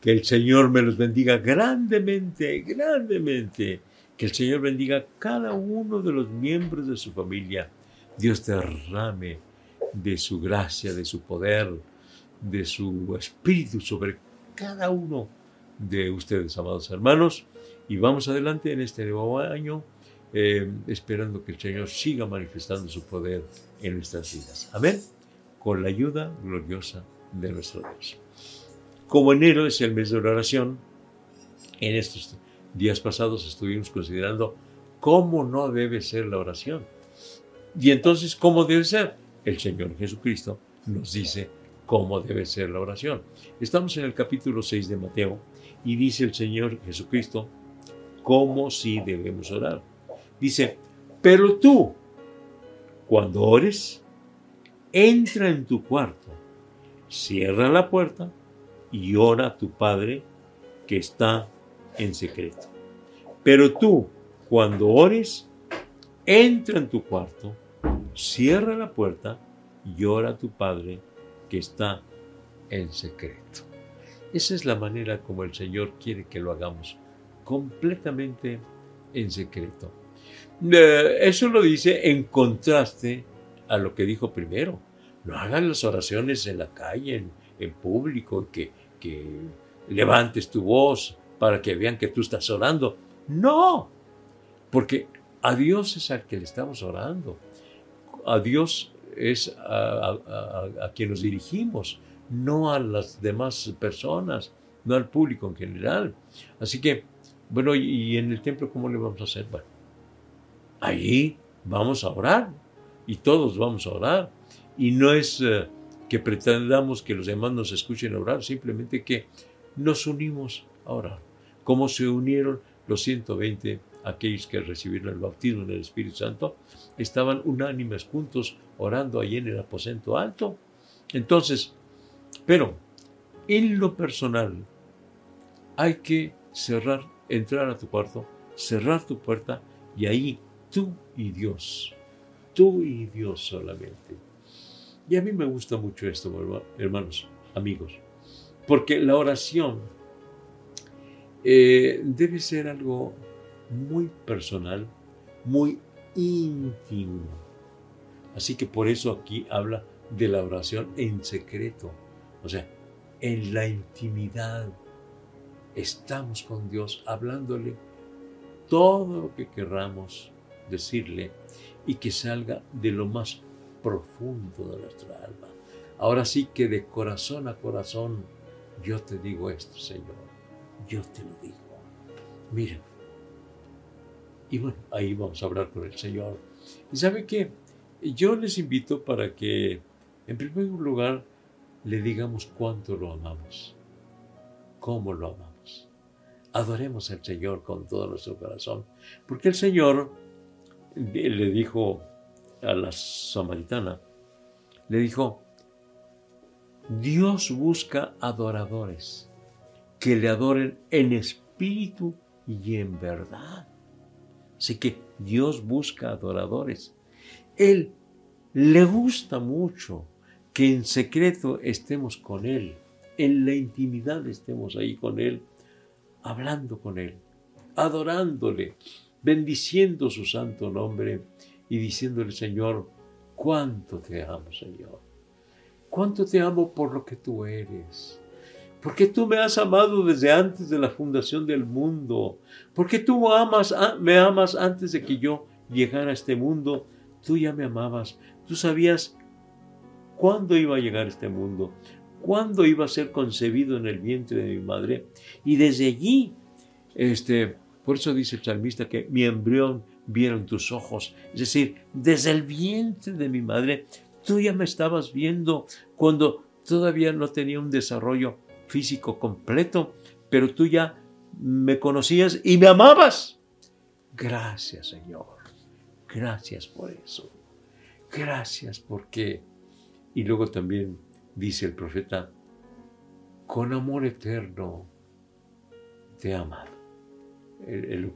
Que el Señor me los bendiga grandemente, grandemente. Que el Señor bendiga a cada uno de los miembros de su familia. Dios derrame de su gracia, de su poder, de su espíritu sobre cada uno de ustedes, amados hermanos. Y vamos adelante en este nuevo año, eh, esperando que el Señor siga manifestando su poder en nuestras vidas. Amén. Con la ayuda gloriosa de nuestro Dios. Como enero es el mes de la oración, en estos días pasados estuvimos considerando cómo no debe ser la oración. Y entonces, ¿cómo debe ser? El Señor Jesucristo nos dice cómo debe ser la oración. Estamos en el capítulo 6 de Mateo y dice el Señor Jesucristo cómo sí debemos orar. Dice, pero tú, cuando ores, entra en tu cuarto, cierra la puerta y ora a tu Padre que está en secreto. Pero tú, cuando ores, entra en tu cuarto, cierra la puerta y ora a tu Padre que está en secreto. Esa es la manera como el Señor quiere que lo hagamos, completamente en secreto. Eh, eso lo dice en contraste a lo que dijo primero. No hagan las oraciones en la calle, en, público, que, que levantes tu voz para que vean que tú estás orando. No, porque a Dios es al que le estamos orando. A Dios es a, quien nos dirigimos, no a las demás personas, no al público en general. Así que, bueno, y, en el templo, ¿cómo le vamos a hacer? Bueno, ahí vamos a orar y todos vamos a orar. Y no es eh, que pretendamos que los demás nos escuchen orar, simplemente que nos unimos a orar. Como se unieron los 120 aquellos que recibieron el bautismo en el Espíritu Santo, estaban unánimes juntos orando allí en el aposento alto. Entonces, pero en lo personal, hay que cerrar, entrar a tu cuarto, cerrar tu puerta y ahí tú y Dios, tú y Dios solamente. Y a mí me gusta mucho esto, hermanos, amigos, porque la oración eh, debe ser algo muy personal, muy íntimo. Así que por eso aquí habla de la oración en secreto. O sea, en la intimidad estamos con Dios hablándole todo lo que querramos decirle y que salga de lo más profundo de nuestra alma. Ahora sí que de corazón a corazón yo te digo esto, Señor. Yo te lo digo. Mira, y bueno, ahí vamos a hablar con el Señor. ¿Y sabe qué? Yo les invito para que, en primer lugar, le digamos cuánto lo amamos, cómo lo amamos. Adoremos al Señor con todo nuestro corazón, porque el Señor le dijo a la samaritana, le dijo, Dios busca adoradores que le adoren en espíritu y en verdad. Así que Dios busca adoradores. Él le gusta mucho que en secreto estemos con Él, en la intimidad estemos ahí con Él, hablando con Él, adorándole, bendiciendo su santo nombre y diciéndole, Señor, cuánto te amo, Señor. Cuánto te amo por lo que tú eres. Porque tú me has amado desde antes de la fundación del mundo, porque tú amas, me amas antes de que yo llegara a este mundo, tú ya me amabas, tú sabías cuándo iba a llegar a este mundo, cuándo iba a ser concebido en el vientre de mi madre, y desde allí, este, por eso dice el salmista que mi embrión vieron tus ojos, es decir, desde el vientre de mi madre, tú ya me estabas viendo cuando todavía no tenía un desarrollo físico completo, pero tú ya me conocías y me amabas. Gracias, Señor. Gracias por eso. Gracias porque... Y luego también dice el profeta, con amor eterno te he amado.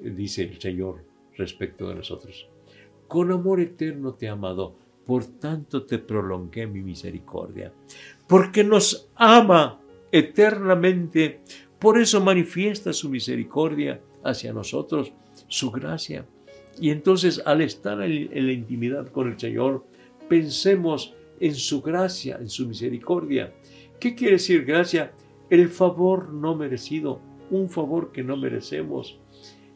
dice el Señor respecto de nosotros. Con amor eterno te he amado, por tanto te prolongué mi misericordia. Porque nos ama eternamente Por eso manifiesta su misericordia hacia nosotros, su gracia. Y entonces al estar en la intimidad con el Señor, pensemos en su gracia, en su misericordia. ¿Qué quiere decir gracia? El favor no merecido, un favor que no merecemos.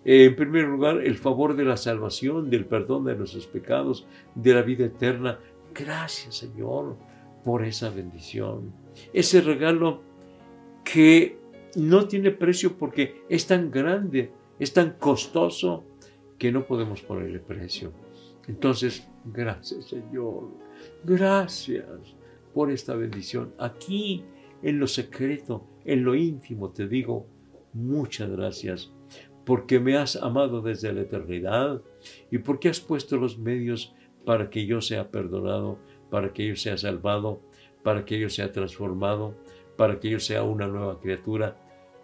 Eh, en primer lugar, el favor de la salvación, del perdón de nuestros pecados, de la vida eterna. Gracias, Señor, por esa bendición. Ese regalo que no tiene precio porque es tan grande, es tan costoso que no podemos ponerle precio. Entonces, gracias, Señor. Gracias por esta bendición. Aquí, en lo secreto, en lo íntimo, te digo, muchas gracias porque me has amado desde la eternidad y porque has puesto los medios para que yo sea perdonado, para que yo sea salvado, para que yo sea transformado, para que yo sea una nueva criatura.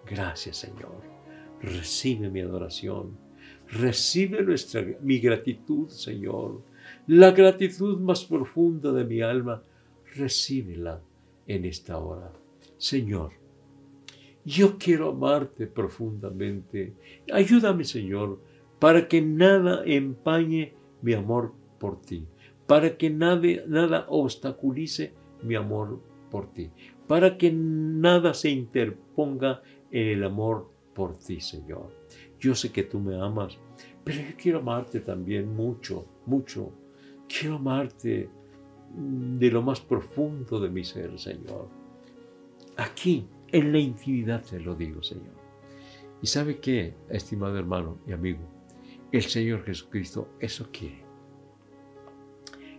Gracias Señor. Recibe mi adoración. Recibe nuestra, mi gratitud, Señor. La gratitud más profunda de mi alma. Recíbela en esta hora. Señor, yo quiero amarte profundamente. Ayúdame, Señor, para que nada empañe mi amor por ti, para que nada, nada obstaculice mi amor por ti, para que nada se interponga en el amor por ti, Señor. Yo sé que tú me amas, pero yo quiero amarte también mucho, mucho. Quiero amarte de lo más profundo de mi ser, Señor. Aquí en la intimidad te lo digo, Señor. Y sabe qué, estimado hermano y amigo, el Señor Jesucristo eso quiere.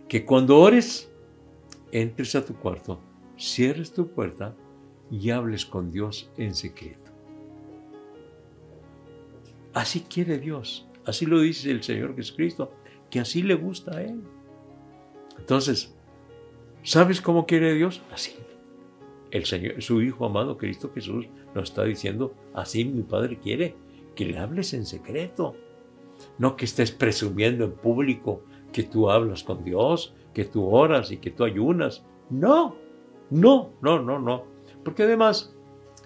Que cuando ores, entres a tu cuarto, cierres tu puerta y hables con Dios en secreto. Así quiere Dios, así lo dice el Señor Jesucristo, que así le gusta a Él. Entonces, ¿sabes cómo quiere Dios? Así el Señor, su Hijo amado Cristo Jesús nos está diciendo, así mi Padre quiere, que le hables en secreto. No que estés presumiendo en público que tú hablas con Dios, que tú oras y que tú ayunas. No, no, no, no, no. Porque además,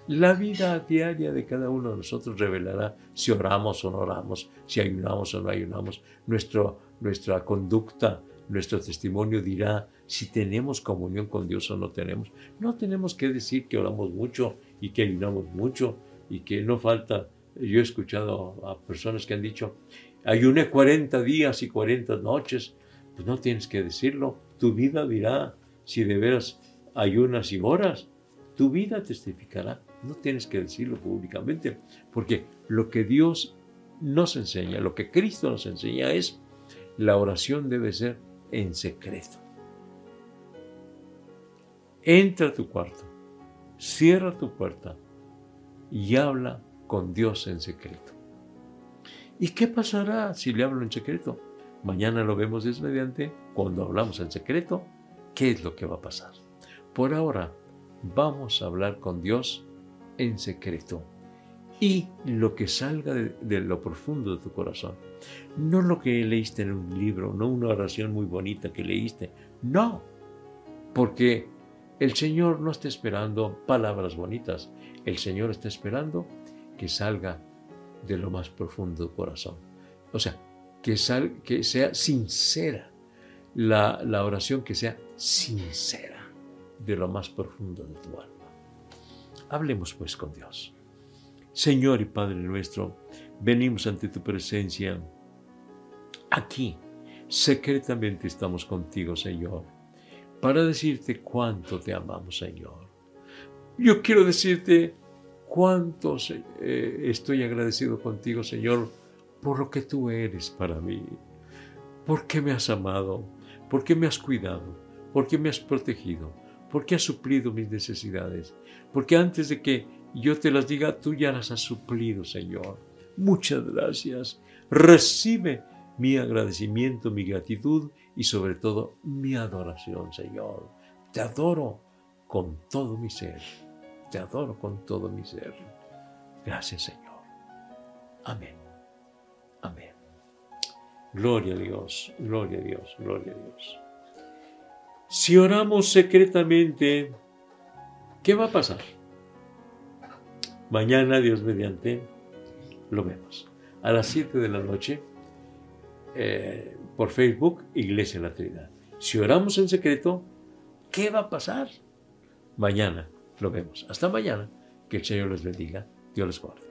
la vida diaria de cada uno de nosotros revelará si oramos o no oramos, si ayunamos o no ayunamos. Nuestra conducta, nuestro testimonio dirá si tenemos comunión con Dios o no tenemos. No tenemos que decir que oramos mucho y que ayunamos mucho y que no falta. Yo he escuchado a personas que han dicho, ayuné 40 días y 40 noches. Pues no tienes que decirlo. Tu vida dirá si de veras ayunas y oras. Tu vida testificará. No tienes que decirlo públicamente, porque lo que Dios nos enseña, lo que Cristo nos enseña es la oración debe ser en secreto. Entra a tu cuarto, cierra tu puerta y habla con Dios en secreto. ¿Y qué pasará si le hablo en secreto? Mañana lo vemos desmediante cuando hablamos en secreto. ¿Qué es lo que va a pasar? Por ahora, vamos a hablar con Dios en secreto y lo que salga de, lo profundo de tu corazón. No lo que leíste en un libro, no una oración muy bonita que leíste. No, porque el Señor no está esperando palabras bonitas. El Señor está esperando que salga de lo más profundo de tu corazón. O sea, que, que sea sincera. La, la oración que sea sincera de lo más profundo de tu alma. Hablemos pues con Dios. Señor y Padre nuestro, venimos ante tu presencia. Aquí, secretamente estamos contigo, Señor, para decirte cuánto te amamos, Señor. Yo quiero decirte cuánto eh, estoy agradecido contigo, Señor, por lo que tú eres para mí, porque me has amado, porque me has cuidado, porque me has protegido, porque has suplido mis necesidades, porque antes de que yo te las diga, tú ya las has suplido, Señor. Muchas gracias. Recibe mi agradecimiento, mi gratitud y sobre todo mi adoración, Señor. Te adoro con todo mi ser. Te adoro con todo mi ser. Gracias, Señor. Amén. Amén. Gloria a Dios, gloria a Dios, gloria a Dios. Si oramos secretamente, ¿qué va a pasar? Mañana, Dios mediante, lo vemos. A las 7 de la noche, eh, por Facebook, Iglesia la Trinidad. Si oramos en secreto, ¿qué va a pasar? Mañana lo vemos. Hasta mañana. Que el Señor les bendiga. Dios les guarde.